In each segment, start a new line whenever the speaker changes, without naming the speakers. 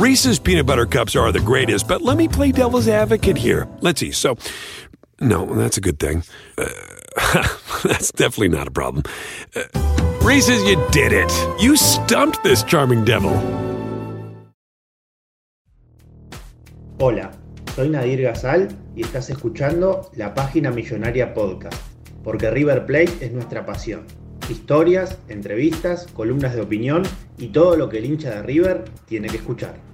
Reese's peanut butter cups are the greatest, but let me play devil's advocate here. Let's see. So, no, that's a good thing. Uh, that's definitely not a problem. Uh, Reese's, you did it. You stumped this charming devil.
Hola, soy Nadir Gazal y estás escuchando la página Millonaria Podcast, porque River Plate es nuestra pasión. Historias, entrevistas, columnas de opinión y todo lo que el hincha de River tiene que escuchar.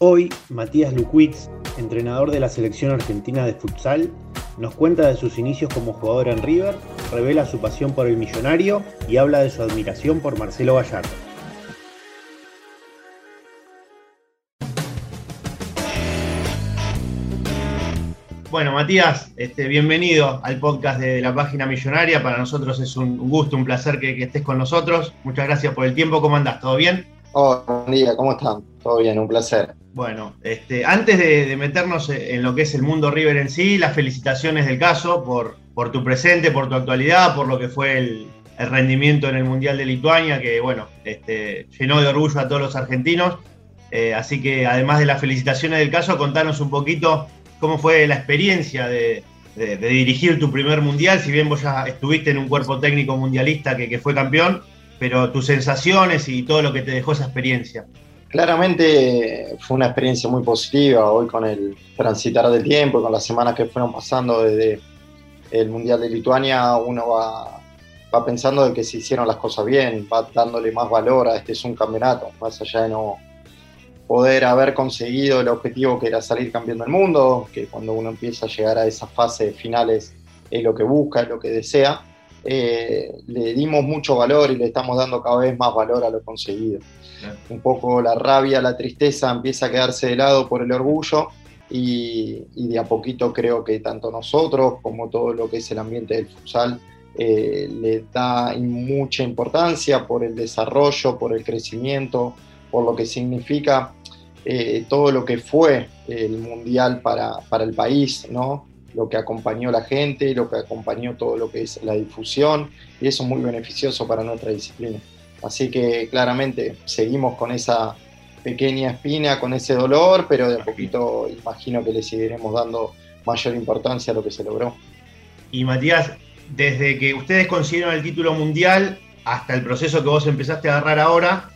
Hoy, Matías Lukwitz, entrenador de la selección argentina de futsal, nos cuenta de sus inicios como jugador en River, revela su pasión por el millonario y habla de su admiración por Marcelo Gallardo. Bueno, Matías, este, bienvenido al podcast de la página millonaria. Para nosotros es un gusto, un placer que, que estés con nosotros. Muchas gracias por el tiempo. ¿Cómo andás? ¿Todo bien?
Hola, buen día, ¿cómo están? Todo bien, un placer.
Bueno, este, antes de, meternos en lo que es el mundo River en sí, las felicitaciones del caso por, por tu presente, por tu actualidad, por lo que fue el, rendimiento en el Mundial de Lituania, que bueno, este, llenó de orgullo a todos los argentinos. Eh, así que además de las felicitaciones del caso, contanos un poquito cómo fue la experiencia de, dirigir tu primer Mundial, si bien vos ya estuviste en un cuerpo técnico mundialista que, que fue campeón, pero tus sensaciones y todo lo que te dejó esa experiencia.
Claramente fue una experiencia muy positiva, hoy con el transitar del tiempo, con las semanas que fueron pasando desde el Mundial de Lituania, uno va, va pensando de que se hicieron las cosas bien, va dándole más valor a este es un campeonato, más allá de no poder haber conseguido el objetivo que era salir campeón del mundo, que cuando uno empieza a llegar a esas fases finales es lo que busca, es lo que desea, eh, le dimos mucho valor y le estamos dando cada vez más valor a lo conseguido. Un poco la rabia, la tristeza empieza a quedarse de lado por el orgullo y, de a poquito creo que tanto nosotros como todo lo que es el ambiente del futsal eh, le da mucha importancia por el desarrollo, por el crecimiento, por lo que significa eh, todo lo que fue el mundial para, para el país, ¿no? Lo que acompañó la gente, lo que acompañó todo lo que es la difusión, y eso es muy beneficioso para nuestra disciplina. Así que claramente seguimos con esa pequeña espina, con ese dolor, pero de a poquito imagino que le seguiremos dando mayor importancia a lo que se logró.
Y Matías, desde que ustedes consiguieron el título mundial hasta el proceso que vos empezaste a agarrar ahora,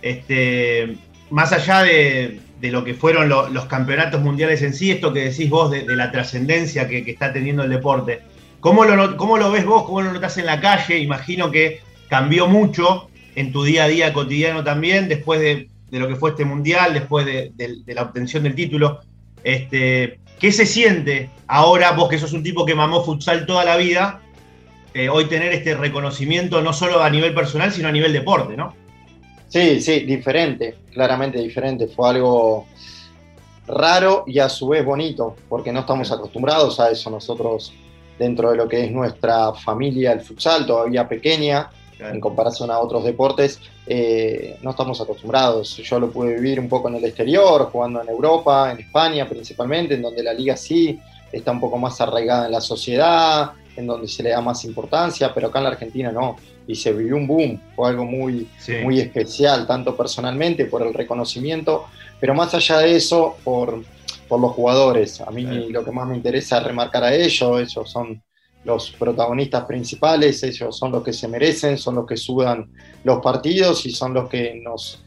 este, más allá de, lo que fueron los campeonatos mundiales en sí, esto que decís vos de, la trascendencia que, está teniendo el deporte, ¿cómo lo, ¿cómo lo ves vos? ¿Cómo lo notas en la calle? Imagino que cambió mucho en tu día a día cotidiano también, después de, lo que fue este mundial, después de, la obtención del título. Este, ¿Qué se siente ahora, vos que sos un tipo que mamó futsal toda la vida, eh, hoy tener este reconocimiento no solo a nivel personal, sino a nivel deporte, ¿no?
Sí, sí, diferente, claramente diferente. Fue algo raro y a su vez bonito, porque no estamos acostumbrados a eso. Nosotros, dentro de lo que es nuestra familia, el futsal, todavía pequeña, en comparación a otros deportes, eh, no estamos acostumbrados. Yo lo pude vivir un poco en el exterior, jugando en Europa, en España principalmente, en donde la liga sí está un poco más arraigada en la sociedad, en donde se le da más importancia, pero acá en la Argentina no. Y se vivió un boom, fue algo muy, muy especial, tanto personalmente por el reconocimiento, pero más allá de eso, por, por los jugadores. A mí lo que más me interesa es remarcar a ellos, ellos son los protagonistas principales, ellos son los que se merecen, son los que sudan los partidos y son los que nos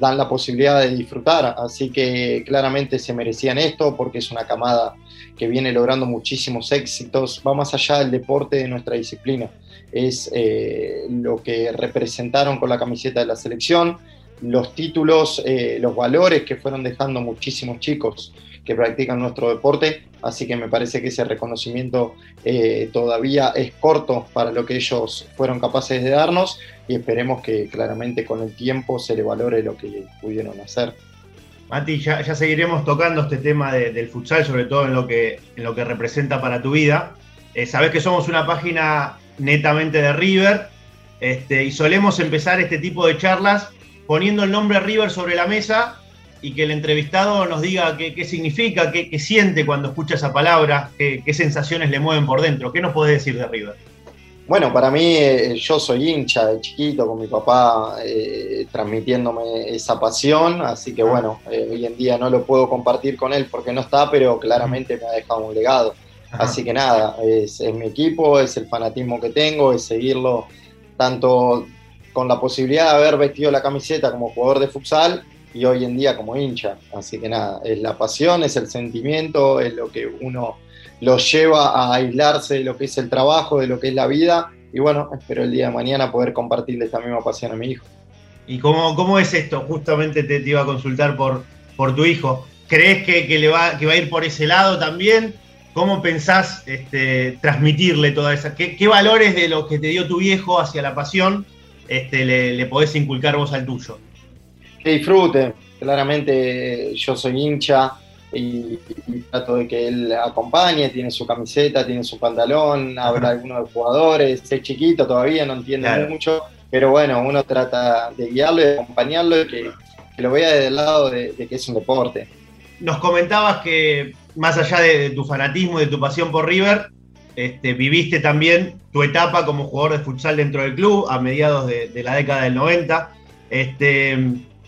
dan la posibilidad de disfrutar. Así que claramente se merecían esto porque es una camada que viene logrando muchísimos éxitos, va más allá del deporte de nuestra disciplina. Es eh, lo que representaron con la camiseta de la selección, los títulos, eh, los valores que fueron dejando muchísimos chicos que practican nuestro deporte, así que me parece que ese reconocimiento eh, todavía es corto para lo que ellos fueron capaces de darnos y esperemos que claramente con el tiempo se le valore lo que pudieron hacer.
Mati, ya, seguiremos tocando este tema del futsal, sobre todo en lo que, en lo que representa para tu vida. Sabes que somos una página netamente de River este, y solemos empezar este tipo de charlas poniendo el nombre River sobre la mesa y que el entrevistado nos diga qué, significa, qué, siente cuando escucha esa palabra, qué, sensaciones le mueven por dentro. ¿Qué nos podés decir de River?
Bueno, para mí eh, yo soy hincha de chiquito con mi papá eh, transmitiéndome esa pasión, así que ah. bueno, eh, hoy en día no lo puedo compartir con él porque no está, pero claramente me ha dejado un legado. Así que nada, es, es mi equipo, es el fanatismo que tengo, es seguirlo tanto con la posibilidad de haber vestido la camiseta como jugador de futsal y hoy en día como hincha. Así que nada, es la pasión, es el sentimiento, es lo que uno lo lleva a aislarse de lo que es el trabajo, de lo que es la vida. Y bueno, espero el día de mañana poder compartirle esta misma pasión a mi hijo.
¿Y cómo, cómo es esto? Justamente te, iba a consultar por, por tu hijo. ¿Crees que, le va, que va a ir por ese lado también? ¿Cómo pensás este, transmitirle toda esa? ¿Qué, ¿Qué, valores de lo que te dio tu viejo hacia la pasión este, le, podés inculcar vos al tuyo?
Que disfrute. Claramente yo soy hincha y, trato de que él acompañe, tiene su camiseta, tiene su pantalón, habla algunos de los jugadores, es chiquito todavía, no entiende mucho, pero bueno, uno trata de guiarlo y de acompañarlo y que, lo vea desde el lado de, que es un deporte.
Nos comentabas que más allá de tu fanatismo y de tu pasión por River, este, viviste también tu etapa como jugador de futsal dentro del club a mediados de, la década del 90. Este,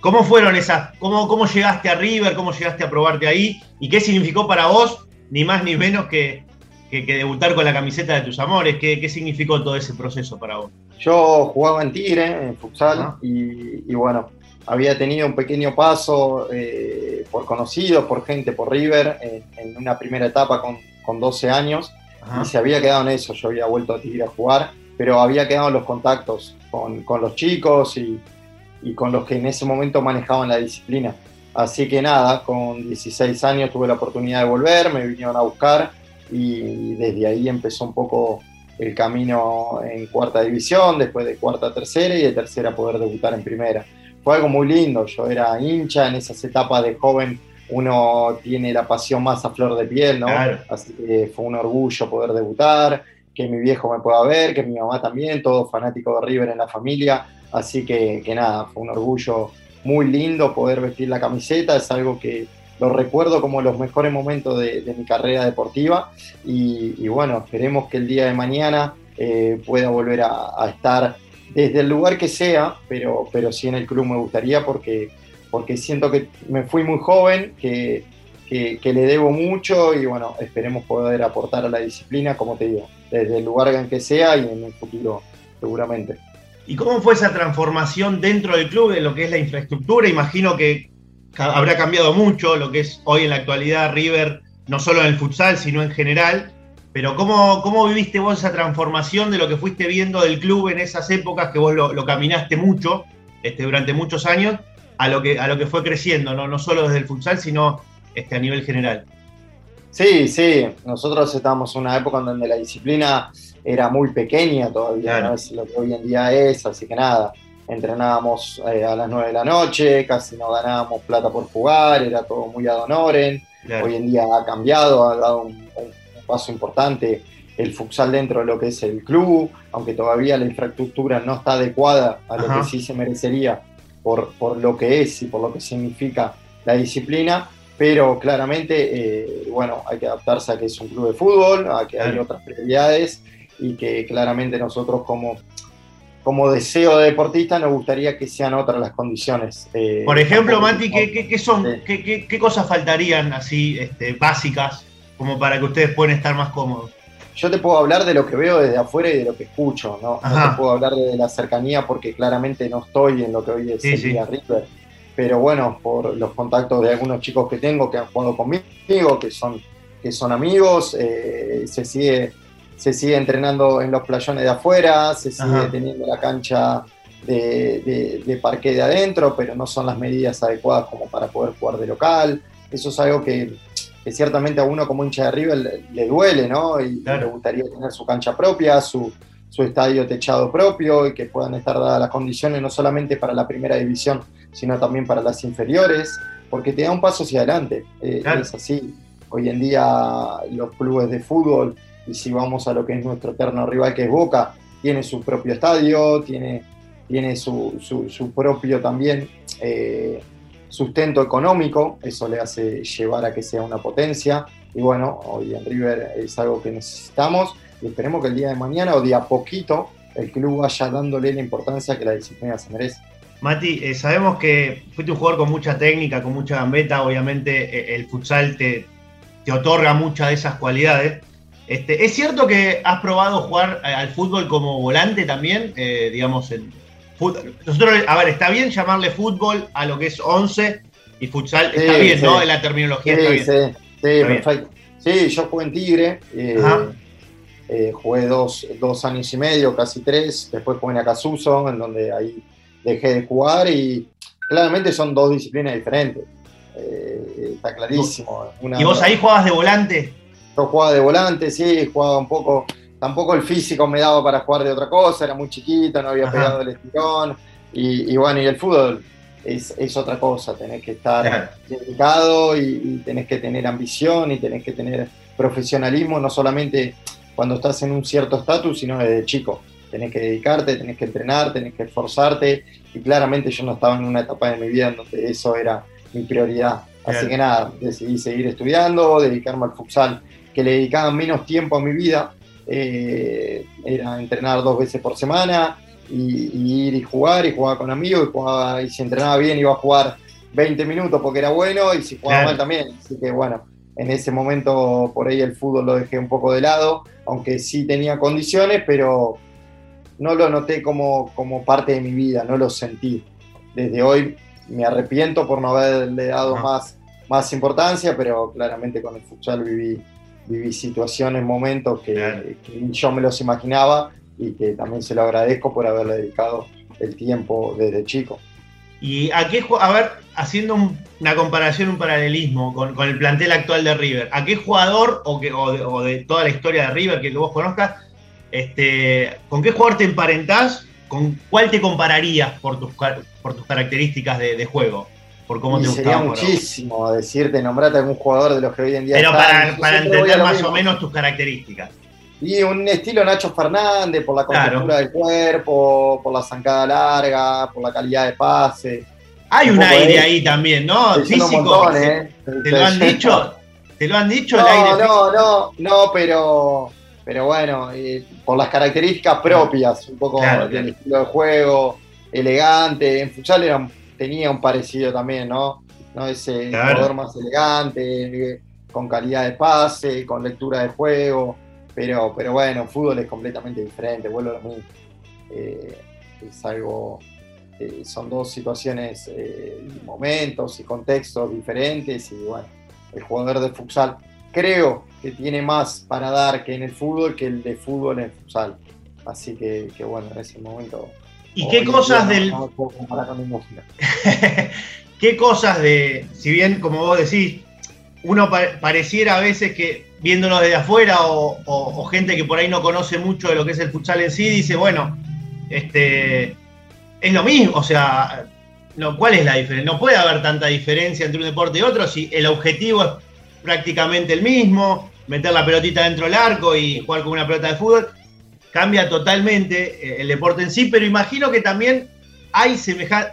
¿Cómo fueron esas? Cómo, ¿Cómo llegaste a River? ¿Cómo llegaste a probarte ahí? ¿Y qué significó para vos, ni más ni menos que, debutar con la camiseta de tus amores? ¿Qué, significó todo ese proceso para vos?
Yo jugaba en Tigre, en futsal, y, bueno, había tenido un pequeño paso eh, por conocidos, por gente, por River, en, una primera etapa con, con 12 años y se había quedado en eso. Yo había vuelto a Tigre a jugar, pero había quedado en los contactos con, los chicos y, con los que en ese momento manejaban la disciplina. Así que nada, con 16 años tuve la oportunidad de volver, me vinieron a buscar y desde ahí empezó un poco el camino en cuarta división, después de cuarta a tercera y de tercera poder debutar en primera. Fue algo muy lindo, yo era hincha en esas etapas de joven uno tiene la pasión más a flor de piel, ¿no? Así que fue un orgullo poder debutar, que mi viejo me pueda ver, que mi mamá también, todo fanático de River en la familia. Así que, que nada, fue un orgullo muy lindo poder vestir la camiseta, es algo que lo recuerdo como los mejores momentos de, mi carrera deportiva y, bueno, esperemos que el día de mañana eh, pueda volver a, a, estar desde el lugar que sea, pero, pero sí en el club me gustaría porque porque siento que me fui muy joven, que, que, le debo mucho y bueno, esperemos poder aportar a la disciplina, como te digo, desde el lugar en que sea y en el futuro seguramente.
¿Y cómo fue esa transformación dentro del club de lo que es la infraestructura? Imagino que habrá cambiado mucho lo que es hoy en la actualidad River, no solo en el futsal, sino en general. Pero ¿cómo, cómo viviste vos esa transformación de lo que fuiste viendo del club en esas épocas que vos lo, caminaste mucho este, durante muchos años? a lo que, a lo que fue creciendo, no, no solo desde el futsal, sino este, a nivel general.
Sí, sí, nosotros estábamos en una época en donde la disciplina era muy pequeña todavía, no es lo que hoy en día es, así que nada, entrenábamos eh, a las 9 de la noche, casi no ganábamos plata por jugar, era todo muy ad honorem, hoy en día ha cambiado, ha dado un, paso importante el futsal dentro de lo que es el club, aunque todavía la infraestructura no está adecuada a lo que sí se merecería por, lo que es y por lo que significa la disciplina, pero claramente, eh, bueno, hay que adaptarse a que es un club de fútbol, a que hay otras prioridades y que claramente nosotros como, como deseo de deportista nos gustaría que sean otras las condiciones.
Eh, por ejemplo, Mati, ¿qué, son, qué, cosas faltarían así este, básicas como para que ustedes puedan estar más cómodos?
yo te puedo hablar de lo que veo desde afuera y de lo que escucho, ¿no? No te puedo hablar de la cercanía porque claramente no estoy en lo que hoy es el día River. Pero bueno, por los contactos de algunos chicos que tengo que han jugado conmigo, que son, que son amigos, eh, se, sigue, se sigue entrenando en los playones de afuera, se sigue teniendo la cancha de, de, parque de adentro, pero no son las medidas adecuadas como para poder jugar de local. Eso es algo que que ciertamente a uno como hincha de River le, duele, ¿no? Y le gustaría tener su cancha propia, su, su estadio techado propio y que puedan estar dadas las condiciones no solamente para la primera división, sino también para las inferiores, porque te da un paso hacia adelante. Eh, es así. Hoy en día los clubes de fútbol, y si vamos a lo que es nuestro eterno rival que es Boca, tiene su propio estadio, tiene, tiene su, su, propio también eh, sustento económico, eso le hace llevar a que sea una potencia. Y bueno, hoy en River es algo que necesitamos y esperemos que el día de mañana o de a poquito el club vaya dándole la importancia que la disciplina se merece.
Mati, eh, sabemos que fuiste un jugador con mucha técnica, con mucha gambeta, obviamente eh, el futsal te, otorga muchas de esas cualidades. Este, ¿Es cierto que has probado jugar eh, al fútbol como volante también? digamos, en nosotros, a ver, está bien llamarle fútbol a lo que es 11 y futsal, está bien, ¿no? En la terminología
sí,
está
bien. Sí, sí, perfecto. Sí, yo jugué en Tigre. Eh, jugué dos, años y medio, casi tres, después jugué en Acasuso, en donde ahí dejé de jugar y claramente son dos disciplinas diferentes. Eh, está clarísimo.
¿Y vos ahí jugabas de volante?
Yo jugaba de volante, sí, jugaba un poco, tampoco el físico me daba para jugar de otra cosa, era muy chiquito, no había pegado el estirón. Y, bueno, y el fútbol es, otra cosa, tenés que estar dedicado y, y, tenés que tener ambición y tenés que tener profesionalismo, no solamente cuando estás en un cierto estatus, sino desde chico. Tenés que dedicarte, tenés que entrenar, tenés que esforzarte. Y claramente yo no estaba en una etapa de mi vida en donde eso era mi prioridad. Así que nada, decidí seguir estudiando, dedicarme al futsal, que le dedicaba menos tiempo a mi vida. Eh, era entrenar dos veces por semana y, ir y jugar y jugar con amigos y, jugaba, y si entrenaba bien iba a jugar 20 minutos porque era bueno y si jugaba mal también. Así que bueno, en ese momento por ahí el fútbol lo dejé un poco de lado, aunque sí tenía condiciones, pero no lo noté como, como parte de mi vida, no lo sentí. Desde hoy me arrepiento por no haberle dado más, más importancia, pero claramente con el futsal viví, viví situaciones, momentos que, que yo me los imaginaba y que también se lo agradezco por haberle dedicado el tiempo desde chico.
Y a qué, a ver, haciendo una comparación, un paralelismo con, el plantel actual de River, ¿a qué jugador o, que, de, toda la historia de River que vos conozcas, este, con qué jugador te emparentás? ¿Con cuál te compararías por tus, por tus características de, juego? Por cómo te
sería muchísimo decirte, nombrate algún jugador de los que hoy en día.
Pero para, entender más o menos tus características.
Y un estilo Nacho Fernández, por la contextura del cuerpo, por la zancada larga, por la calidad de pase.
Hay un, aire ahí también, ¿no? Físico. ¿eh? ¿Te, lo han dicho? ¿Te lo han dicho
no, el aire No, no, no, pero, pero bueno, eh, por las características propias, un poco del estilo de juego, elegante. En futsal tenía un parecido también, ¿no? ¿No? Ese jugador más elegante, con calidad de pase, con lectura de juego pero, pero bueno, fútbol es completamente diferente, vuelvo a lo mismo. Eh, es algo, eh, son dos situaciones, eh, momentos y contextos diferentes y bueno, el jugador de futsal creo que tiene más para dar que en el fútbol que el de fútbol en futsal. Así que, que bueno, en ese momento...
¿Y qué cosas del... ¿Qué cosas de, si bien como vos decís, uno pareciera a veces que viéndolo desde afuera o, gente que por ahí no conoce mucho de lo que es el futsal en sí, dice, bueno, este, es lo mismo, o sea, no, ¿cuál es la diferencia? No puede haber tanta diferencia entre un deporte y otro si el objetivo es prácticamente el mismo, meter la pelotita dentro del arco y jugar con una pelota de fútbol, cambia totalmente eh, el deporte en sí, pero imagino que también hay,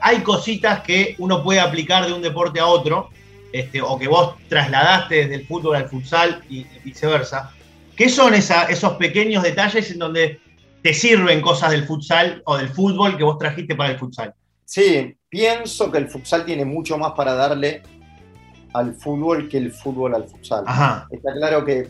hay cositas que uno puede aplicar de un deporte a otro este, o que vos trasladaste desde el fútbol al futsal y viceversa, ¿qué son esos pequeños detalles en donde te sirven cosas del futsal o del fútbol que vos trajiste para el futsal?
Sí, pienso que el futsal tiene mucho más para darle al fútbol que el fútbol al futsal. Está claro que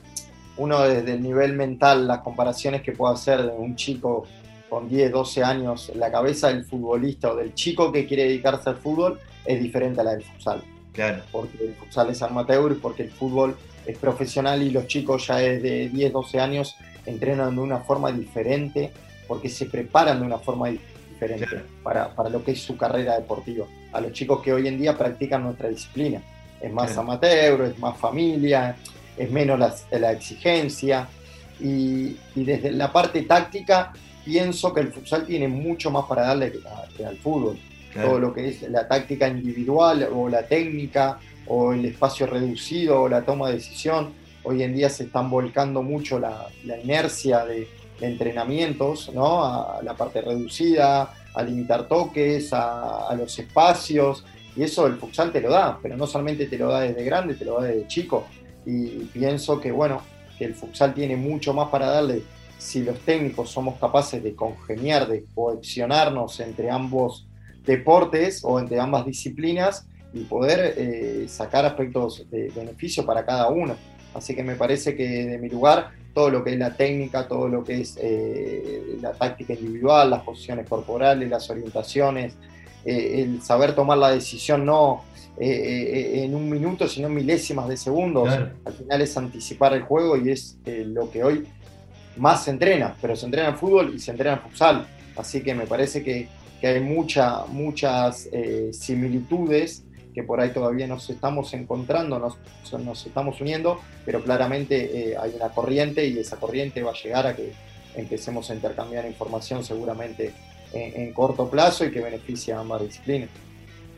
uno desde el nivel mental, las comparaciones que puede hacer de un chico con 10, 12 años, la cabeza del futbolista o del chico que quiere dedicarse al fútbol es diferente a la del futsal.
Claro.
Porque el futsal es amateur, porque el fútbol es profesional y los chicos ya desde 10, 12 años entrenan de una forma diferente, porque se preparan de una forma diferente para, para, lo que es su carrera deportiva. A los chicos que hoy en día practican nuestra disciplina. es más amateur, es más familia, es menos la, exigencia. Y, desde la parte táctica, pienso que el futsal tiene mucho más para darle que, al fútbol. Todo lo que es la táctica individual o la técnica o el espacio reducido o la toma de decisión. Hoy en día se están volcando mucho la, inercia de, entrenamientos, ¿no? A la parte reducida, a limitar toques, a, los espacios, y eso el futsal te lo da, pero no solamente te lo da desde grande, te lo da desde chico. Y pienso que, bueno, que el futsal tiene mucho más para darle si los técnicos somos capaces de congeniar, de coaccionarnos entre ambos deportes o entre ambas disciplinas y poder eh, sacar aspectos de beneficio para cada uno. Así que me parece que de mi lugar todo lo que es la técnica, todo lo que es eh, la táctica individual, las posiciones corporales, las orientaciones, eh, el saber tomar la decisión no en un minuto, sino en milésimas de segundos. Al final es anticipar el juego y es lo que hoy más se entrena, pero se entrena en fútbol y se entrena en futsal. Así que me parece que, que hay mucha, muchas similitudes que por ahí todavía nos estamos encontrando, nos, nos estamos uniendo, pero claramente eh, hay una corriente y esa corriente va a llegar a que empecemos a intercambiar información seguramente en, corto plazo y que beneficie a ambas disciplinas.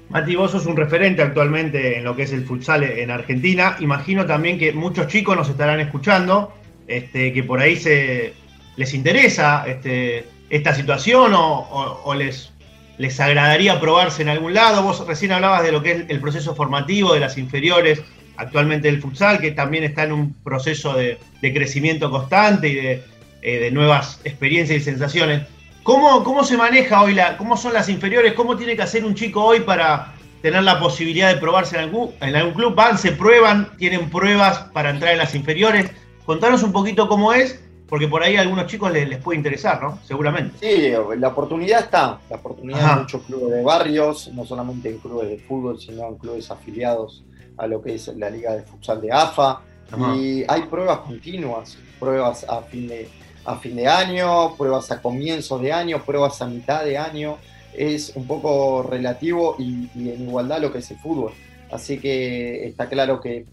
Mati, vos sos un referente actualmente en lo que es el futsal en Argentina. Imagino también que muchos chicos nos estarán escuchando, este, que por ahí se, les interesa este, esta situación o les les agradaría probarse en algún lado. Vos recién hablabas de lo que es el proceso formativo de las inferiores actualmente del futsal, que también está en un proceso de, crecimiento constante y de, eh, nuevas experiencias y sensaciones. ¿Cómo, ¿Cómo, se maneja hoy, la, cómo son las inferiores? ¿Cómo tiene que hacer un chico hoy para tener la posibilidad de probarse en algún, en algún club? ¿Van, se prueban, tienen pruebas para entrar en las inferiores? Contanos un poquito cómo es porque por ahí a algunos chicos les, puede interesar, ¿no? Seguramente.
Sí, la oportunidad está, la oportunidad en muchos clubes de barrios, no solamente en clubes de fútbol, sino en clubes afiliados a lo que es la Liga de Futsal de AFA. Y hay pruebas continuas, pruebas a fin, de, a fin de año, pruebas a comienzos de año, pruebas a mitad de año. Es un poco relativo y, y en igualdad lo que es el fútbol. Así que está claro que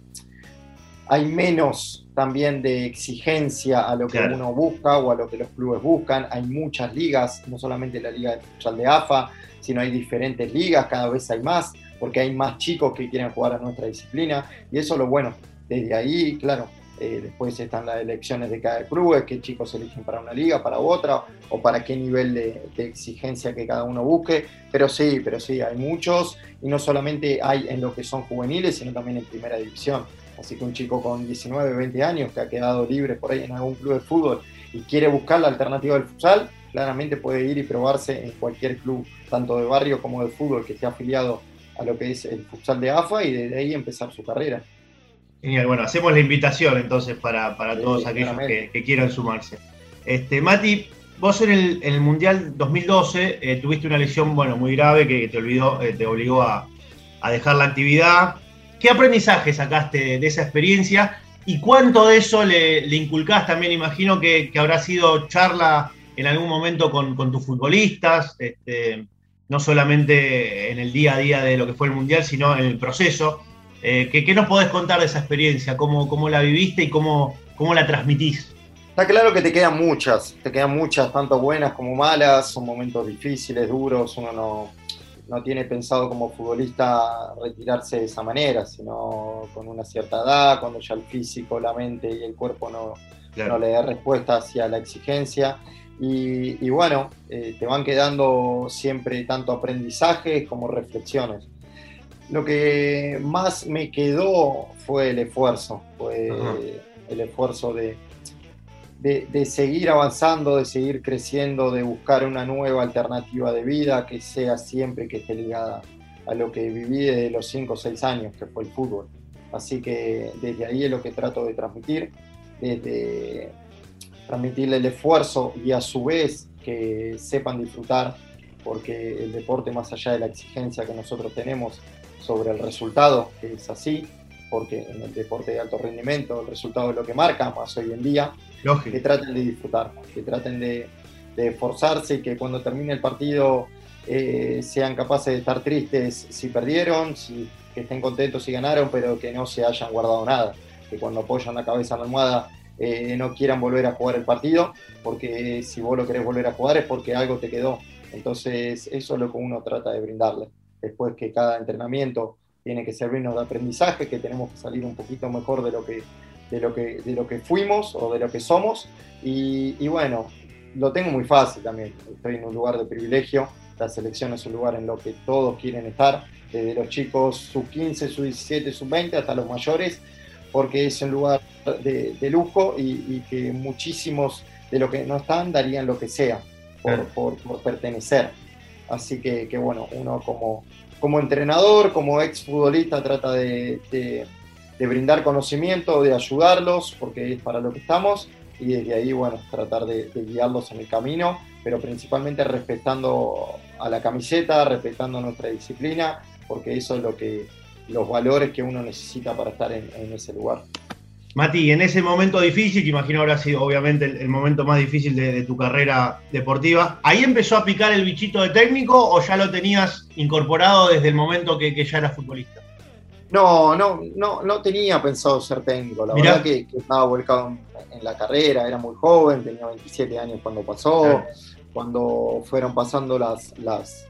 hay menos también de exigencia a lo que uno busca o a lo que los clubes buscan. Hay muchas ligas, no solamente la liga de futsal de AFA, sino hay diferentes ligas, cada vez hay más, porque hay más chicos que quieren jugar a nuestra disciplina. Y eso es lo bueno. Desde ahí, claro, eh, después están las elecciones de cada club, qué chicos eligen para una liga, para otra, o para qué nivel de, exigencia que cada uno busque. Pero sí, pero sí, hay muchos, y no solamente hay en lo que son juveniles, sino también en primera división. Así que un chico con 19, 20 años que ha quedado libre por ahí en algún club de fútbol y quiere buscar la alternativa del futsal, claramente puede ir y probarse en cualquier club, tanto de barrio como de fútbol, que esté afiliado a lo que es el futsal de AFA y desde ahí empezar su carrera.
Genial, bueno, hacemos la invitación entonces para, todos aquellos que, quieran sumarse. Este, Mati, vos en el, Mundial 2012 eh, tuviste una lesión bueno, muy grave que te, olvidó, eh, te obligó a, a dejar la actividad. ¿Qué aprendizaje sacaste de esa experiencia y cuánto de eso le, inculcás también? Imagino que, habrá sido charla en algún momento con, tus futbolistas, este, no solamente en el día a día de lo que fue el Mundial, sino en el proceso. Eh, ¿qué, nos podés contar de esa experiencia? ¿Cómo, cómo la viviste y cómo, cómo la transmitís?
Está claro que te quedan muchas, te quedan muchas, tanto buenas como malas, son momentos difíciles, duros, uno no, no tiene pensado como futbolista retirarse de esa manera, sino con una cierta edad, cuando ya el físico, la mente y el cuerpo no, no le da respuesta hacia la exigencia. Y, bueno, eh, te van quedando siempre tanto aprendizajes como reflexiones. Lo que más me quedó fue el esfuerzo, fue el esfuerzo de, de, seguir avanzando, de seguir creciendo, de buscar una nueva alternativa de vida que sea siempre que esté ligada a lo que viví desde los 5 o 6 años, que fue el fútbol. Así que desde ahí es lo que trato de transmitir, desde transmitirle el esfuerzo y a su vez que sepan disfrutar, porque el deporte más allá de la exigencia que nosotros tenemos sobre el resultado, que es así, porque en el deporte de alto rendimiento el resultado es lo que marca, más hoy en día, que traten de disfrutar, que traten de, esforzarse y que cuando termine el partido eh, sean capaces de estar tristes si perdieron, si, que estén contentos si ganaron, pero que no se hayan guardado nada, que cuando apoyan la cabeza en la almohada eh, no quieran volver a jugar el partido, porque si vos lo querés volver a jugar es porque algo te quedó. Entonces eso es lo que uno trata de brindarle. Después que cada entrenamiento tiene que servirnos de aprendizaje, que tenemos que salir un poquito mejor de lo que, de lo que, de lo que fuimos o de lo que somos. Y, y bueno, lo tengo muy fácil también. Estoy en un lugar de privilegio. La selección es un lugar en lo que todos quieren estar, desde los chicos sub 15, sub 17, sub 20 hasta los mayores porque es un lugar de, lujo y, que muchísimos de los que no están darían lo que sea por, pertenecer. Así que, bueno, uno como, como entrenador, como ex futbolista, trata de, brindar conocimiento, de ayudarlos, porque es para lo que estamos, y desde ahí, bueno, tratar de, guiarlos en el camino, pero principalmente respetando a la camiseta, respetando nuestra disciplina, porque eso es lo que, los valores que uno necesita para estar en, ese lugar.
Mati, en ese momento difícil, que imagino habrá sido obviamente el, momento más difícil de, tu carrera deportiva, ¿ahí empezó a picar el bichito de técnico o ya lo tenías incorporado desde el momento que, ya eras futbolista?
No, no, no, no tenía pensado ser técnico. La verdad que, estaba volcado en, la carrera, era muy joven, tenía 27 años cuando pasó, cuando fueron pasando las, las,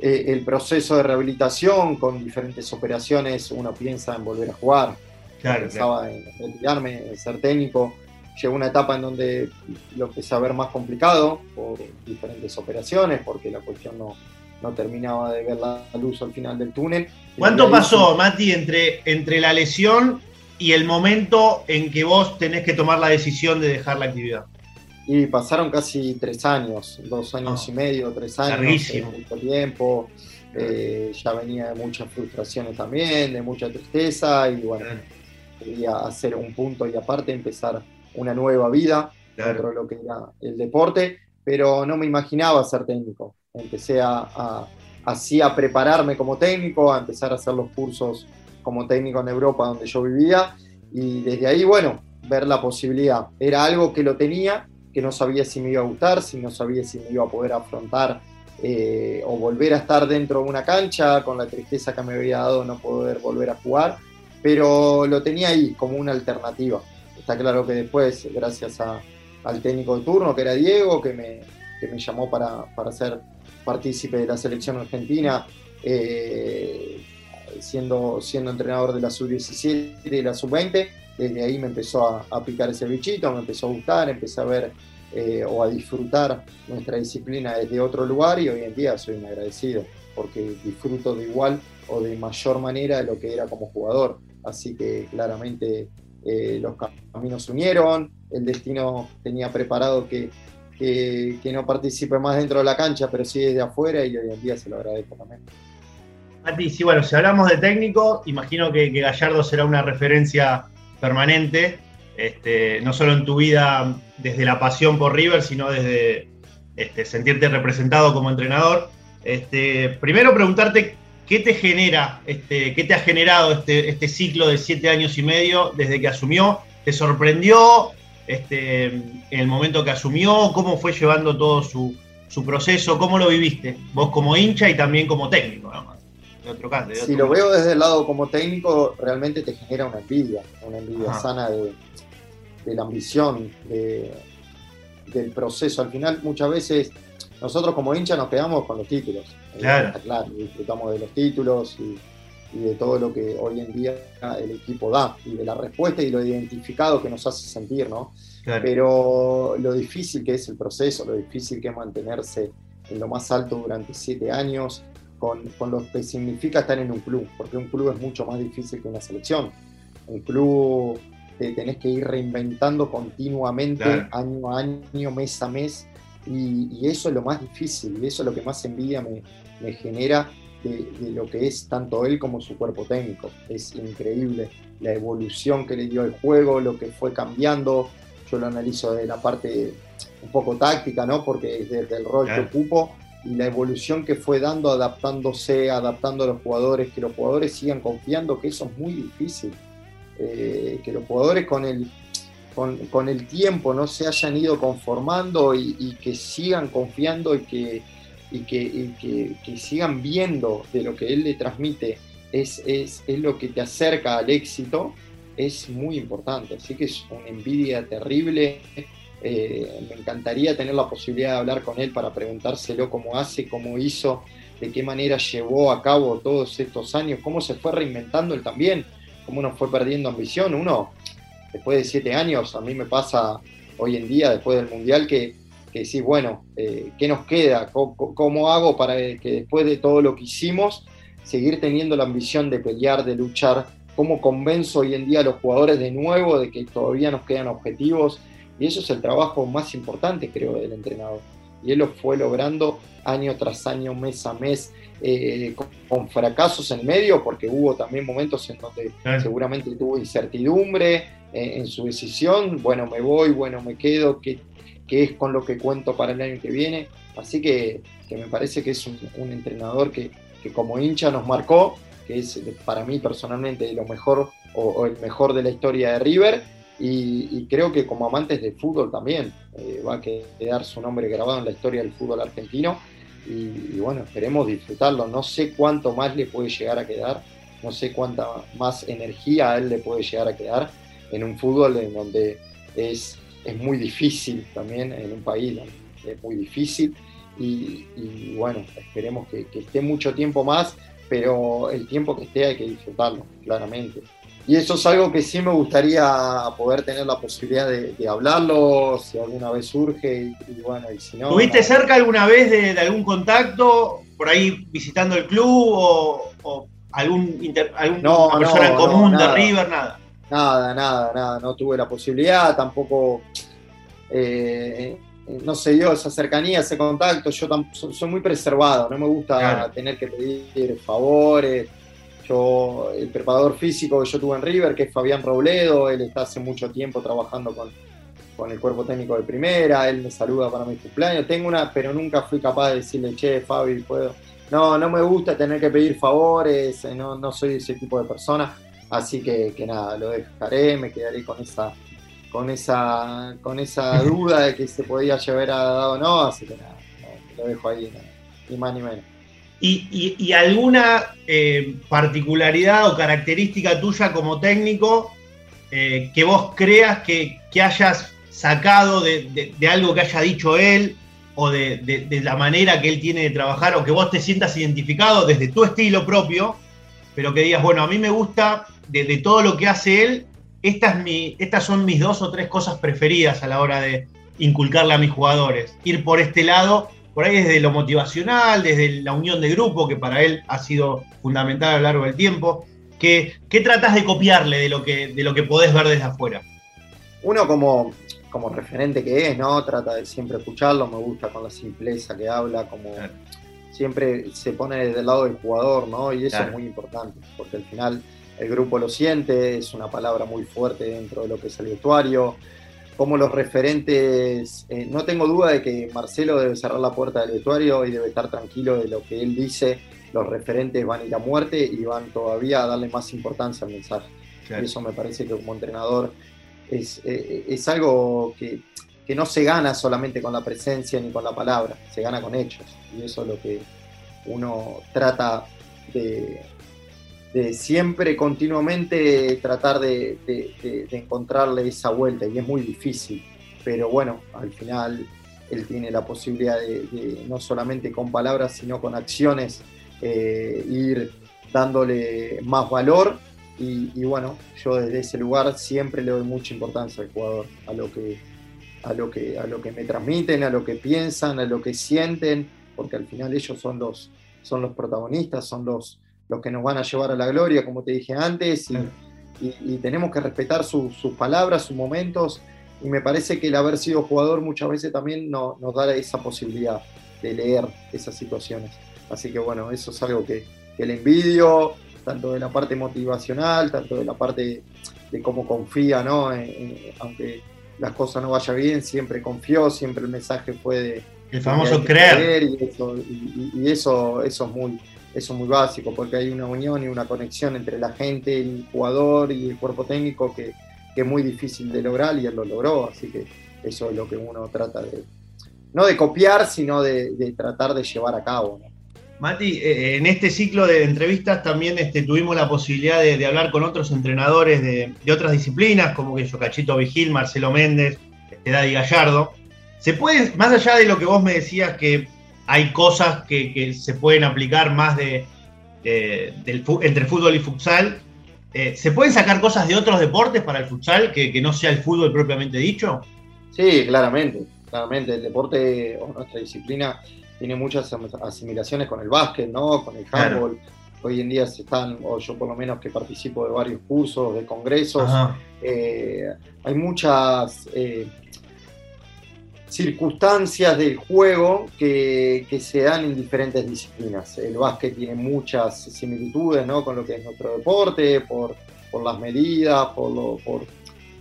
eh, el proceso de rehabilitación con diferentes operaciones, uno piensa en volver a jugar. Claro, Pensaba en retirarme, en ser técnico. Llegó una etapa en donde lo empecé a ver más complicado por diferentes operaciones, porque la cuestión no, no terminaba de ver la luz al final del túnel.
¿Cuánto pasó, Mati, entre, entre la lesión y el momento en que vos tenés que tomar la decisión de dejar la actividad?
Y pasaron casi tres años, dos años ah. y medio, tres años, eh, mucho tiempo. Eh, ya venía de muchas frustraciones también, de mucha tristeza y bueno, quería hacer un punto y aparte empezar una nueva vida dentro de lo que era el deporte, pero no me imaginaba ser técnico. Empecé a, así a prepararme como técnico, a empezar a hacer los cursos como técnico en Europa donde yo vivía y desde ahí, bueno, ver la posibilidad. Era algo que lo tenía, que no sabía si me iba a gustar, si no sabía si me iba a poder afrontar eh, o volver a estar dentro de una cancha con la tristeza que me había dado no poder volver a jugar, pero lo tenía ahí como una alternativa. Está claro que después, gracias al técnico de turno, que era Diego, que me, me llamó para, para, ser partícipe de la selección argentina, eh, siendo, siendo entrenador de la sub-17 y de la sub-20, desde ahí me empezó a, picar ese bichito, me empezó a gustar, empecé a ver eh, o a disfrutar nuestra disciplina desde otro lugar y hoy en día soy un agradecido porque disfruto de igual o de mayor manera de lo que era como jugador. Así que claramente eh, los caminos unieron, el destino tenía preparado que, que, no participe más dentro de la cancha, pero sí desde afuera y hoy en día se lo agradezco también.
Mati, sí, bueno, si hablamos de técnico, imagino que Gallardo será una referencia permanente, este, no solo en tu vida desde la pasión por River, sino desde este, sentirte representado como entrenador. Este, primero preguntarte qué te genera, este, qué te ha generado este, este ciclo de siete años y medio desde que asumió. ¿Te sorprendió este, en el momento que asumió? ¿Cómo fue llevando todo su, su proceso? ¿Cómo lo viviste? Vos como hincha y también como técnico. ¿no?
si lo veo desde el lado como técnico, realmente te genera una envidia, una envidia sana de, la ambición, del proceso. Al final, muchas veces nosotros como hincha nos quedamos con los títulos.
Claro.
claro disfrutamos de los títulos y, de todo lo que hoy en día el equipo da y de la respuesta y lo identificado que nos hace sentir, ¿no? Pero lo difícil que es el proceso, lo difícil que es mantenerse en lo más alto durante siete años, con, lo que significa estar en un club, porque un club es mucho más difícil que una selección. Un club te tenés que ir reinventando continuamente, año a año, mes a mes, y, eso es lo más difícil, y eso es lo que más envidia me, me genera de, lo que es tanto él como su cuerpo técnico. Es increíble la evolución que le dio el juego, lo que fue cambiando. Yo lo analizo de la parte un poco táctica, ¿no? Porque desde el rol que ocupo y la evolución que fue dando, adaptándose, adaptando a los jugadores, que los jugadores sigan confiando, que eso es muy difícil. Eh, que los jugadores con el, con, el tiempo no se hayan ido conformando y, que sigan confiando y que, y, que, que, sigan viendo de lo que él le transmite es, es, es, lo que te acerca al éxito, es muy importante. Así que es una envidia terrible. Eh, me encantaría tener la posibilidad de hablar con él para preguntárselo cómo hace, cómo hizo, de qué manera llevó a cabo todos estos años, cómo se fue reinventando él también, cómo no fue perdiendo ambición. Uno, después de siete años, a mí me pasa hoy en día, después del Mundial, que, que decís, bueno, eh, ¿qué nos queda? ¿Cómo, hago para que después de todo lo que hicimos, seguir teniendo la ambición de pelear, de luchar? ¿Cómo convenzo hoy en día a los jugadores de nuevo de que todavía nos quedan objetivos? Y eso es el trabajo más importante, creo, del entrenador. Y él lo fue logrando año tras año, mes a mes, eh, con, fracasos en medio, porque hubo también momentos en donde seguramente tuvo incertidumbre eh, en su decisión. Bueno, me voy, bueno, me quedo, ¿qué, es con lo que cuento para el año que viene? Así que, me parece que es un, entrenador que, como hincha nos marcó, que es para mí personalmente lo mejor o el mejor de la historia de River y, creo que como amantes de fútbol también eh, va a quedar su nombre grabado en la historia del fútbol argentino. Y, bueno, esperemos disfrutarlo. No sé cuánto más le puede llegar a quedar, no sé cuánta más energía a él le puede llegar a quedar en un fútbol en donde es, es muy difícil también, en un país es muy difícil. Y, bueno, esperemos que, que esté mucho tiempo más, pero el tiempo que esté hay que disfrutarlo, claramente y eso es algo que sí me gustaría poder tener la posibilidad de, hablarlo, si alguna vez surge, y, bueno, y si no...
¿Tuviste cerca alguna vez de, algún contacto, por ahí visitando el club o, algún, alguna persona en común de River, nada?
Nada, nada, nada, no tuve la posibilidad, tampoco... Eh, no sé yo, esa cercanía, ese contacto, yo soy muy preservado, no me gusta tener que pedir favores, yo, el preparador físico que yo tuve en River, que es Fabián Robledo, él está hace mucho tiempo trabajando con, con el cuerpo técnico de primera, él me saluda para mi cumpleaños. Tengo una, pero nunca fui capaz de decirle, che, Fabi, puedo. No, no me gusta tener que pedir favores, eh, no, no soy ese tipo de persona. Así que, que nada, lo dejaré, me quedaré con esa, con esa, con esa duda de que se podía llevar a dado o no, así que nada, lo dejo ahí, ni más ni menos.
¿Y, alguna eh, particularidad o característica tuya como técnico eh, que vos creas que, hayas sacado de, algo que haya dicho él o de, la manera que él tiene de trabajar o que vos te sientas identificado desde tu estilo propio, pero que digas, bueno, a mí me gusta de, todo lo que hace él, estas, estas son mis dos o tres cosas preferidas a la hora de inculcarle a mis jugadores, ir por este lado por ahí desde lo motivacional, desde la unión de grupo, que para él ha sido fundamental a lo largo del tiempo. ¿Qué, qué tratas de copiarle de lo, que, de lo que podés ver desde afuera?
Uno como, como referente que es, ¿no? Trata de siempre escucharlo, me gusta con la simpleza que habla, como siempre se pone del lado del jugador, ¿no? Y eso es muy importante, porque al final el grupo lo siente, es una palabra muy fuerte dentro de lo que es el vestuario, como los referentes, eh, no tengo duda de que Marcelo debe cerrar la puerta del vestuario y debe estar tranquilo de lo que él dice, los referentes van a ir a muerte y van todavía a darle más importancia al mensaje. Y eso me parece que como entrenador es, eh, es algo que, que, no se gana solamente con la presencia ni con la palabra, se gana con hechos. Y eso es lo que uno trata de, siempre, continuamente tratar de, encontrarle esa vuelta y es muy difícil, pero bueno, al final él tiene la posibilidad de, no solamente con palabras, sino con acciones, eh, ir dándole más valor y, bueno, yo desde ese lugar siempre le doy mucha importancia al jugador, a lo que, a lo que, a lo que me transmiten, a lo que piensan, a lo que sienten, porque al final ellos son los, son los protagonistas, son los, los que nos van a llevar a la gloria, como te dije antes, y, tenemos que respetar sus palabras, sus momentos, y me parece que el haber sido jugador muchas veces también nos da esa posibilidad de leer esas situaciones. Así que bueno, eso es algo que, le envidio, tanto de la parte motivacional, tanto de la parte de cómo confía, ¿no? aunque las cosas no vayan bien, siempre confió, siempre el mensaje fue de...
El famoso creer.
Y, eso, y eso, eso es muy, eso es muy básico, porque hay una unión y una conexión entre la gente, el jugador y el cuerpo técnico que, es muy difícil de lograr y él lo logró, así que eso es lo que uno trata de, no de copiar, sino de, tratar de llevar a cabo.
Mati, eh, en este ciclo de entrevistas también este, tuvimos la posibilidad de, hablar con otros entrenadores de, otras disciplinas, como que yo, Cachito Vigil, Marcelo Méndez, este, Daddy Gallardo. ¿Se puede, más allá de lo que vos me decías, que hay cosas que, se pueden aplicar más de, entre fútbol y futsal, eh, ¿se pueden sacar cosas de otros deportes para el futsal que, que no sea el fútbol propiamente dicho?
Sí, claramente, claramente. El deporte o nuestra disciplina tiene muchas asimilaciones con el básquet, ¿no? Con el handball. Hoy en día se están, o yo por lo menos que participo de varios cursos, de congresos, eh, hay muchas eh, circunstancias del juego que, se dan en diferentes disciplinas. El básquet tiene muchas similitudes ¿no? con lo que es nuestro deporte, por, las medidas, por,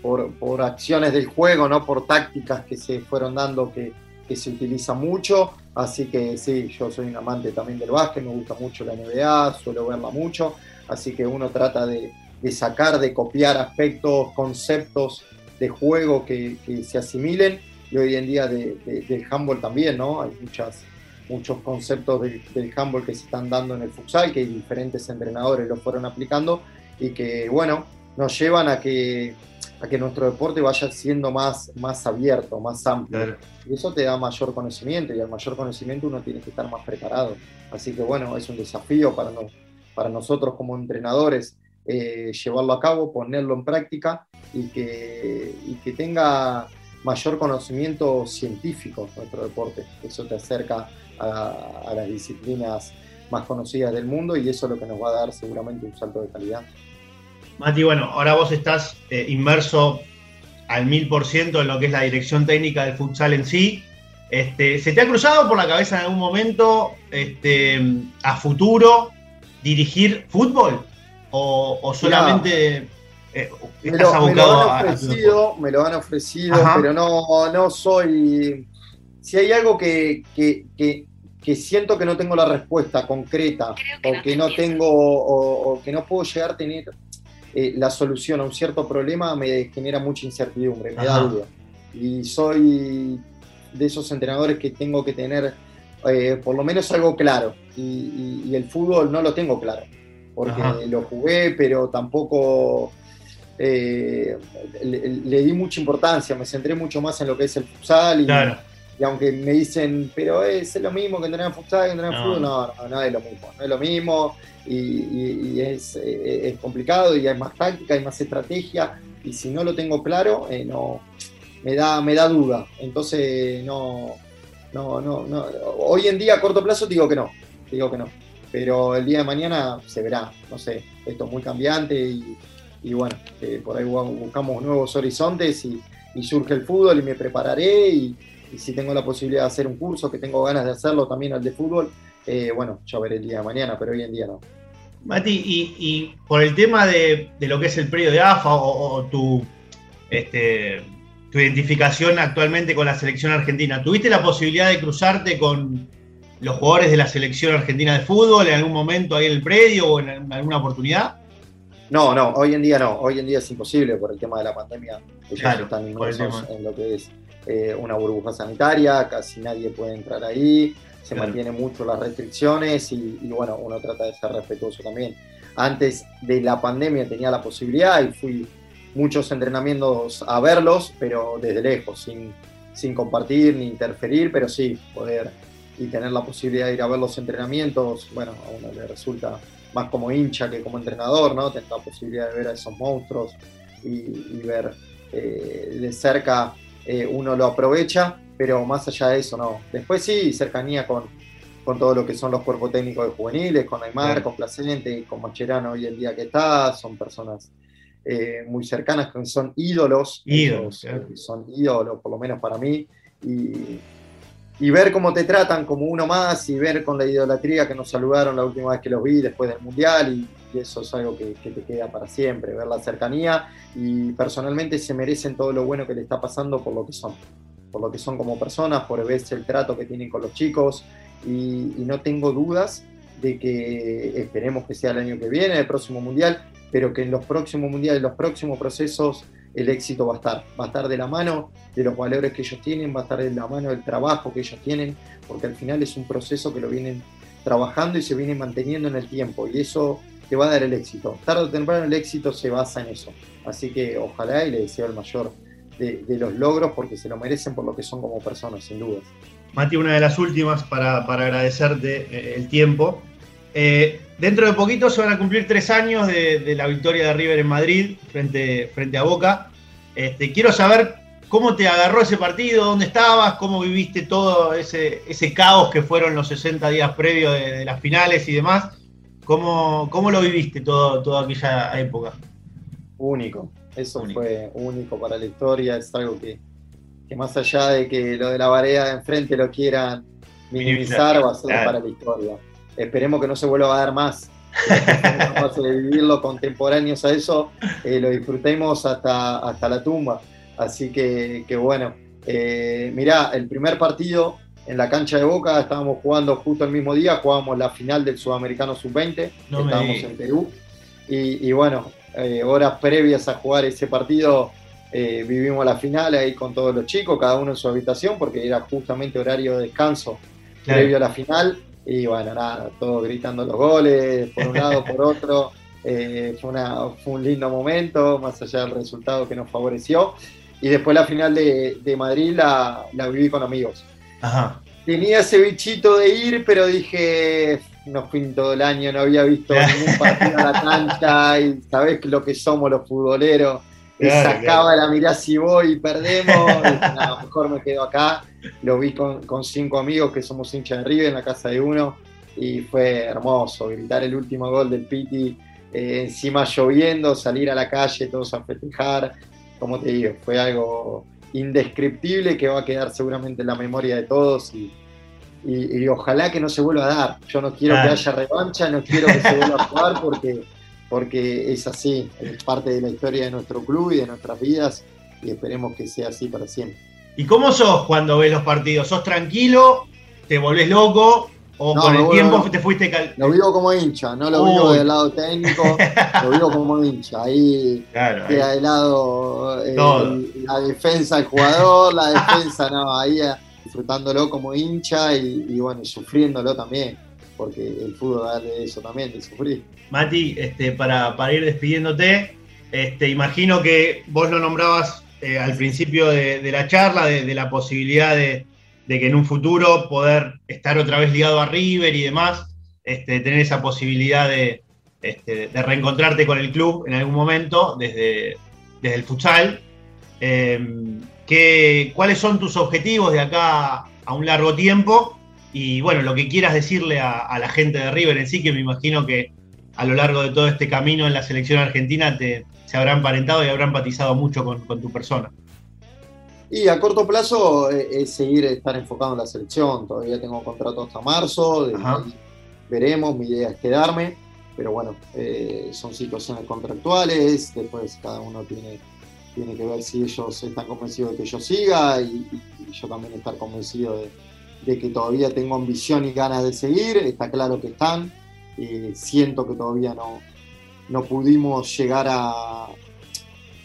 por, por, acciones del juego, ¿no? por tácticas que se fueron dando que, que se utiliza mucho. Así que sí, yo soy un amante también del básquet, me gusta mucho la NBA, suelo verla mucho. Así que uno trata de, sacar, de copiar aspectos, conceptos de juego que, se asimilen. Y hoy en día del handball también, ¿no? Hay muchas, muchos conceptos del, del handball que se están dando en el futsal, que diferentes entrenadores lo fueron aplicando y que, bueno, nos llevan a que a que nuestro deporte vaya siendo más, más abierto, más amplio. Y eso te da mayor conocimiento y al mayor conocimiento uno tiene que estar más preparado. Así que bueno, es un desafío para, para nosotros como entrenadores eh, llevarlo a cabo, ponerlo en práctica y que, y que tenga mayor conocimiento científico nuestro deporte. Eso te acerca a, a las disciplinas más conocidas del mundo y eso es lo que nos va a dar seguramente un salto de calidad.
Mati, bueno, ahora vos estás eh, inmerso al mil por ciento en lo que es la dirección técnica del futsal en sí. Este, ¿Se te ha cruzado por la cabeza en algún momento este, a futuro dirigir fútbol? ¿O, solamente
eh, me, lo, han ofrecido, me lo han ofrecido, pero no, no soy. Si hay algo que, que, siento que no tengo la respuesta concreta, o que no tengo, o, que no puedo llegar a tener eh, la solución a un cierto problema me genera mucha incertidumbre, me da duda. Y soy de esos entrenadores que tengo que tener eh, por lo menos algo claro. Y, el fútbol no lo tengo claro, porque lo jugué, pero tampoco eh, le, di mucha importancia, me centré mucho más en lo que es el futsal. Y, y aunque me dicen, pero es lo mismo que entrenar futsal que entrenar fútbol, no, no, no es lo mismo, no es lo mismo y, es, es, complicado y hay más táctica, hay más estrategia y si no lo tengo claro, eh, no, me da, me da duda. Entonces, no, no, no, no, hoy en día a corto plazo digo que no, digo que no, pero el día de mañana se verá, no sé, esto es muy cambiante y, y bueno, eh, por ahí buscamos nuevos horizontes y, y surge el fútbol y me prepararé y y si tengo la posibilidad de hacer un curso, que tengo ganas de hacerlo también al de fútbol, eh, bueno, ya veré el día de mañana, pero hoy en día no.
Mati, y, por el tema de, lo que es el predio de AFA o, tu, este, tu identificación actualmente con la selección argentina, ¿tuviste la posibilidad de cruzarte con los jugadores de la selección argentina de fútbol en algún momento ahí en el predio o en, alguna oportunidad?
No, no, hoy en día no, hoy en día es imposible por el tema de la pandemia, ellos están inmersos en lo que es eh, una burbuja sanitaria, casi nadie puede entrar ahí, se mantienen mucho las restricciones y, bueno, uno trata de ser respetuoso también. Antes de la pandemia tenía la posibilidad y fui muchos entrenamientos a verlos, pero desde lejos, sin, sin compartir ni interferir, pero sí poder y tener la posibilidad de ir a ver los entrenamientos, bueno, a uno le resulta más como hincha que como entrenador, ¿no? Tener la posibilidad de ver a esos monstruos y, ver eh, de cerca eh, uno lo aprovecha, pero más allá de eso, no. Después sí, cercanía con, con todo lo que son los cuerpos técnicos de juveniles, con Aymar, con Placente, con Macherano hoy en día que está, son personas eh, muy cercanas, que son ídolos, ídolos son ídolos, por lo menos para mí, y, y, ver cómo te tratan como uno más, y ver con la idolatría que nos saludaron la última vez que los vi después del Mundial, y, eso es algo que, te queda para siempre, ver la cercanía y personalmente se merecen todo lo bueno que le está pasando por lo que son, por lo que son como personas, por ver el trato que tienen con los chicos y, no tengo dudas de que esperemos que sea el año que viene, el próximo mundial, pero que en los próximos mundiales, los próximos procesos el éxito va a estar. Va a estar de la mano de los valores que ellos tienen, va a estar de la mano del trabajo que ellos tienen, porque al final es un proceso que lo vienen trabajando y se viene manteniendo en el tiempo. Y eso te va a dar el éxito. Tarde o temprano el éxito se basa en eso. Así que ojalá y le deseo el mayor de, los logros porque se lo merecen por lo que son como personas, sin dudas.
Mati, una de las últimas para, agradecerte eh, el tiempo. Eh, dentro de poquito se van a cumplir tres años de, la victoria de River en Madrid frente, frente a Boca. Este, quiero saber cómo te agarró ese partido, dónde estabas, cómo viviste todo ese, ese caos que fueron los 60 días previos de, las finales y demás. ¿Cómo, cómo lo viviste todo, toda aquella época?
Único, eso fue único para la historia, es algo que, más allá de que lo de la variedad de enfrente lo quieran minimizar, va a ser para la historia. Esperemos que no se vuelva a dar más. de vivirlo contemporáneos a eso, eh, lo disfrutemos hasta, hasta la tumba. Así que, bueno, eh, mirá, el primer partido en la cancha de Boca estábamos jugando justo el mismo día, jugábamos la final del Sudamericano Sub-20, estábamos en Perú. Y, bueno, eh, horas previas a jugar ese partido, eh, vivimos la final ahí con todos los chicos, cada uno en su habitación, porque era justamente horario de descanso previo a la final. Y bueno, nada, todos gritando los goles, por un lado, por otro. Eh, fue, una, fue un lindo momento, más allá del resultado que nos favoreció. Y después la final de, de Madrid la, la, viví con amigos. Tenía ese bichito de ir, pero dije, no fui todo el año, no había visto ningún partido a la cancha y sabés lo que somos los futboleros. Sacaba la mirada si voy y perdemos, y, mejor me quedo acá. Lo vi con, con, cinco amigos que somos hinchas de River en la casa de uno y fue hermoso gritar el último gol del Piti, eh, encima lloviendo, salir a la calle todos a festejar. Como te digo, fue algo indescriptible que va a quedar seguramente en la memoria de todos y, y, ojalá que no se vuelva a dar. Yo no quiero que haya revancha, no quiero que se vuelva a jugar porque, porque es así, es parte de la historia de nuestro club y de nuestras vidas y esperemos que sea así para siempre.
¿Y cómo sos cuando ves los partidos? ¿Sos tranquilo? ¿Te volvés loco? ¿O con el tiempo te fuiste cal...
Lo vivo como hincha, no lo vivo del lado técnico, lo vivo como hincha. Ahí queda de lado eh, la defensa del jugador, la defensa, no, ahí disfrutándolo como hincha y, bueno, sufriéndolo también, porque el fútbol da de eso también, de sufrir.
Mati, este, para, para ir despidiéndote, este, imagino que vos lo nombrabas eh, al principio de, la charla, de, la posibilidad de, que en un futuro poder estar otra vez ligado a River y demás, este, tener esa posibilidad de, este, de reencontrarte con el club en algún momento desde, desde el futsal. Eh, ¿Cuáles son tus objetivos de acá a un largo tiempo? Y bueno, lo que quieras decirle a, la gente de River en sí, que me imagino que a lo largo de todo este camino en la selección argentina te, se habrán parentado y habrán empatizado mucho con, tu persona.
Y a corto plazo eh, es seguir estar enfocado en la selección. Todavía tengo contrato hasta marzo, veremos, mi idea es quedarme, pero bueno, eh, son situaciones contractuales, después cada uno tiene tiene que ver si ellos están convencidos de que yo siga y, yo también estar convencido de, que todavía tengo ambición y ganas de seguir. Está claro que están. Eh, siento que todavía no, no pudimos llegar a,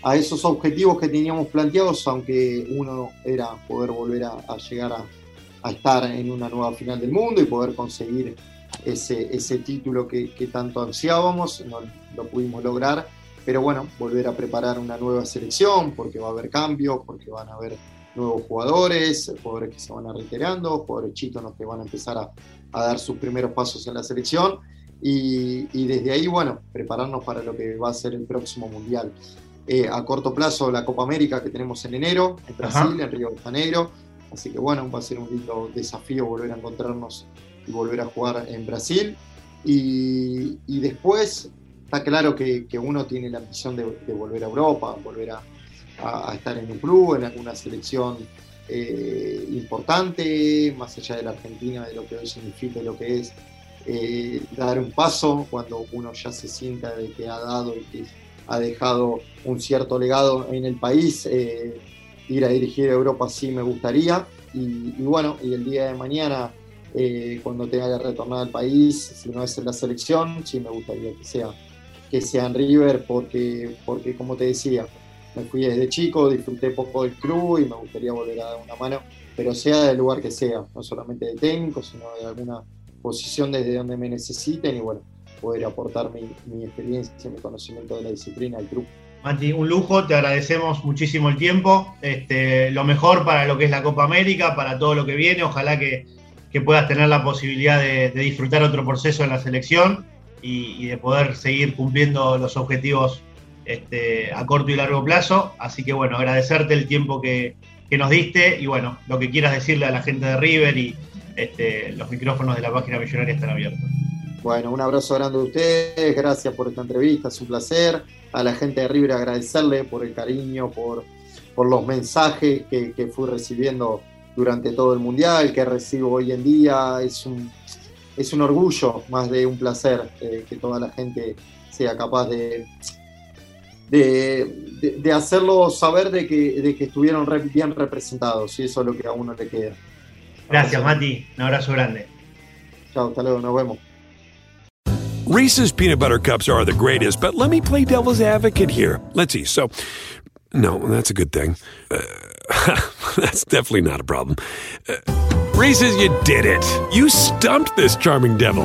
a esos objetivos que teníamos planteados, aunque uno era poder volver a, llegar a, estar en una nueva final del mundo y poder conseguir ese, ese título que, que tanto ansiábamos, no lo pudimos lograr pero bueno, volver a preparar una nueva selección porque va a haber cambios, porque van a haber nuevos jugadores, jugadores que se van a reiterando, jugadores chitos que van a empezar a, dar sus primeros pasos en la selección y, desde ahí, bueno, prepararnos para lo que va a ser el próximo Mundial. Eh, a corto plazo la Copa América que tenemos en enero, en Brasil, en Río de Janeiro, así que bueno, va a ser un lindo desafío volver a encontrarnos y volver a jugar en Brasil. Y, y después Está claro que, uno tiene la ambición de, volver a Europa, volver a, estar en un club, en alguna selección eh, importante, más allá de la Argentina, de lo que hoy significa lo que es, eh, dar un paso cuando uno ya se sienta de que ha dado y que ha dejado un cierto legado en el país, eh, ir a dirigir a Europa sí me gustaría. Y, y, bueno, y el día de mañana, cuando tenga que retornar al país, si no es en la selección, sí me gustaría que sea que sea en River, porque, porque como te decía, me fui desde chico, disfruté poco del club y me gustaría volver a dar una mano, pero sea del lugar que sea, no solamente de técnico, sino de alguna posición desde donde me necesiten y bueno, poder aportar mi, mi experiencia, mi conocimiento de la disciplina al club.
Mati, un lujo, te agradecemos muchísimo el tiempo, este, lo mejor para lo que es la Copa América, para todo lo que viene, ojalá que, que puedas tener la posibilidad de, disfrutar otro proceso en la selección y de poder seguir cumpliendo los objetivos este, a corto y largo plazo. Así que bueno, agradecerte el tiempo que, que, nos diste y bueno, lo que quieras decirle a la gente de River y este, los micrófonos de la página millonaria están abiertos.
Bueno, un abrazo grande a ustedes, gracias por esta entrevista, es un placer. A la gente de River agradecerle por el cariño, por, por los mensajes que, que fui recibiendo durante todo el Mundial, que recibo hoy en día. Es un, es un orgullo, más de un placer, eh, que toda la gente sea capaz de, de, de, de, hacerlo saber de que, de que estuvieron re, bien representados, y eso es lo que a uno le queda.
Gracias, Mati. Un abrazo grande.
Chao, hasta luego, nos vemos.
Reese's peanut butter cups are the greatest, but let me play devil's advocate here. Let's see. So, no, that's a good thing. Uh, that's definitely not a problem. Uh, Reese's, you did it. You stumped this charming devil.